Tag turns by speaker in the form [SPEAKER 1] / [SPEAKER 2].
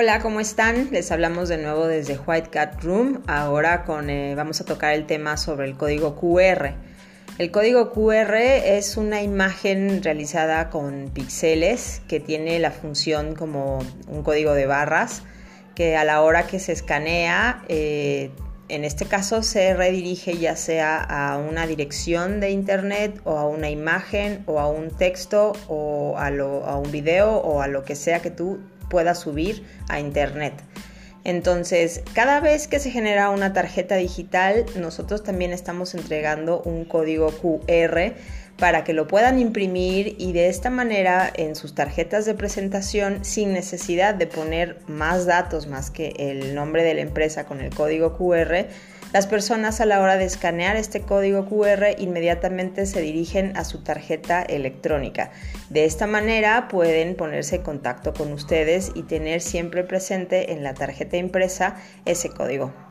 [SPEAKER 1] Hola, ¿cómo están? Les hablamos de nuevo desde White Cat Room. Ahora con, eh, vamos a tocar el tema sobre el código QR. El código QR es una imagen realizada con píxeles que tiene la función como un código de barras que a la hora que se escanea, eh, en este caso se redirige ya sea a una dirección de internet o a una imagen o a un texto o a, a un video o a lo que sea que tú pueda subir a Internet. Entonces, cada vez que se genera una tarjeta digital, nosotros también estamos entregando un código QR para que lo puedan imprimir y de esta manera en sus tarjetas de presentación sin necesidad de poner más datos más que el nombre de la empresa con el código QR, las personas a la hora de escanear este código QR inmediatamente se dirigen a su tarjeta electrónica. De esta manera pueden ponerse en contacto con ustedes y tener siempre presente en la tarjeta impresa ese código.